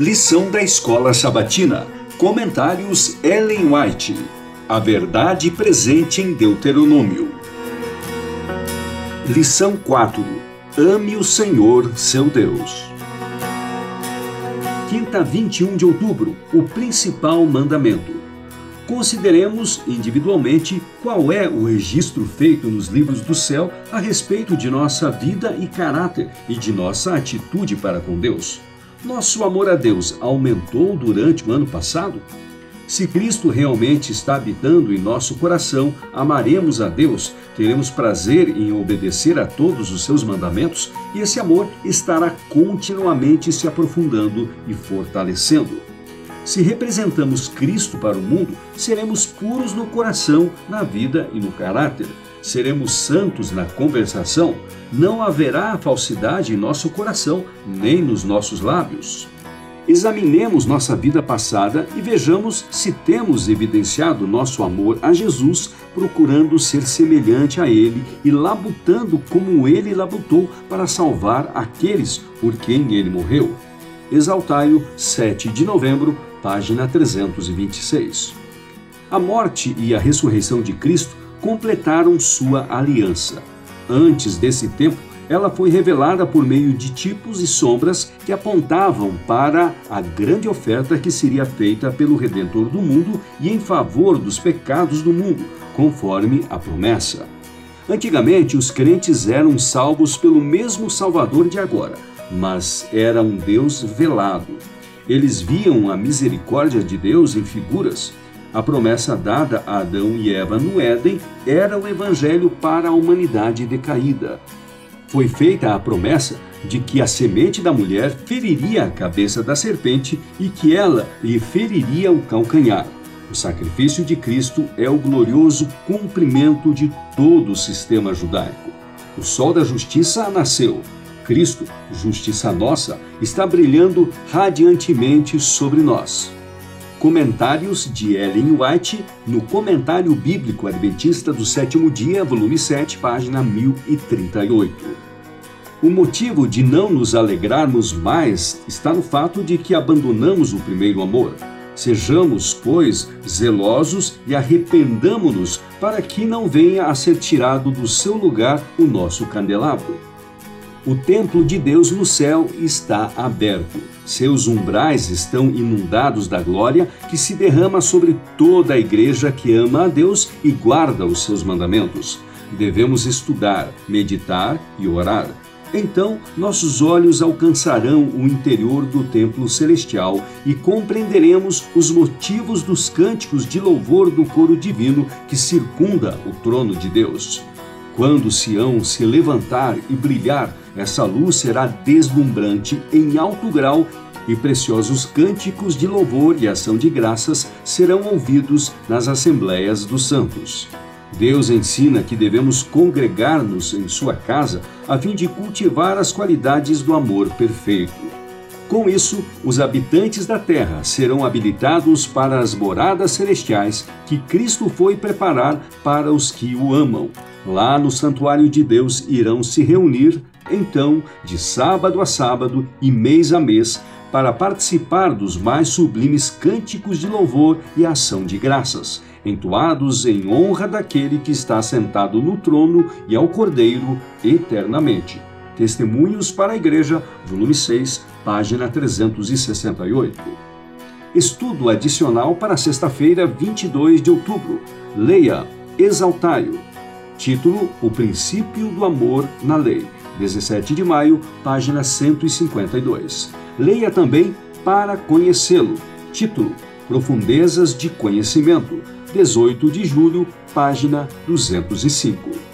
Lição da Escola Sabatina. Comentários Ellen White. A verdade presente em Deuteronômio. Lição 4. Ame o Senhor, seu Deus. Quinta, 21 de outubro. O principal mandamento. Consideremos individualmente qual é o registro feito nos livros do céu a respeito de nossa vida e caráter e de nossa atitude para com Deus. Nosso amor a Deus aumentou durante o ano passado? Se Cristo realmente está habitando em nosso coração, amaremos a Deus, teremos prazer em obedecer a todos os seus mandamentos e esse amor estará continuamente se aprofundando e fortalecendo. Se representamos Cristo para o mundo, seremos puros no coração, na vida e no caráter. Seremos santos na conversação. Não haverá falsidade em nosso coração, nem nos nossos lábios. Examinemos nossa vida passada e vejamos se temos evidenciado nosso amor a Jesus, procurando ser semelhante a Ele e labutando como Ele labutou para salvar aqueles por quem Ele morreu. Exaltai-o, 7 de novembro, página 326. A morte e a ressurreição de Cristo completaram sua aliança. Antes desse tempo, ela foi revelada por meio de tipos e sombras que apontavam para a grande oferta que seria feita pelo Redentor do mundo e em favor dos pecados do mundo, conforme a promessa. Antigamente, os crentes eram salvos pelo mesmo Salvador de agora, mas era um Deus velado. Eles viam a misericórdia de Deus em figuras. A promessa dada a Adão e Eva no Éden era o evangelho para a humanidade decaída. Foi feita a promessa de que a semente da mulher feriria a cabeça da serpente e que ela lhe feriria o calcanhar. O sacrifício de Cristo é o glorioso cumprimento de todo o sistema judaico. O sol da justiça nasceu, Cristo, justiça nossa, está brilhando radiantemente sobre nós. Comentários de Ellen White no Comentário Bíblico Adventista do Sétimo Dia, volume 7, página 1038. O motivo de não nos alegrarmos mais está no fato de que abandonamos o primeiro amor. Sejamos, pois, zelosos e arrependamo-nos para que não venha a ser tirado do seu lugar o nosso candelabro. O templo de Deus no céu está aberto. Seus umbrais estão inundados da glória que se derrama sobre toda a igreja que ama a Deus e guarda os seus mandamentos. Devemos estudar, meditar e orar. Então, nossos olhos alcançarão o interior do templo celestial e compreenderemos os motivos dos cânticos de louvor do coro divino que circunda o trono de Deus. Quando Sião se levantar e brilhar, essa luz será deslumbrante em alto grau e preciosos cânticos de louvor e ação de graças serão ouvidos nas assembleias dos santos. Deus ensina que devemos congregar-nos em sua casa a fim de cultivar as qualidades do amor perfeito. Com isso, os habitantes da terra serão habilitados para as moradas celestiais que Cristo foi preparar para os que o amam. Lá no santuário de Deus irão se reunir, então, de sábado a sábado e mês a mês, para participar dos mais sublimes cânticos de louvor e ação de graças, entoados em honra daquele que está sentado no trono e ao Cordeiro eternamente. Testemunhos para a Igreja, volume 6, página 368. Estudo adicional para sexta-feira, 22 de outubro. Leia Exaltai-o. Título: O princípio do amor na lei. 17 de maio, página 152. Leia também Para conhecê-lo. Título: Profundezas de conhecimento. 18 de julho, página 205.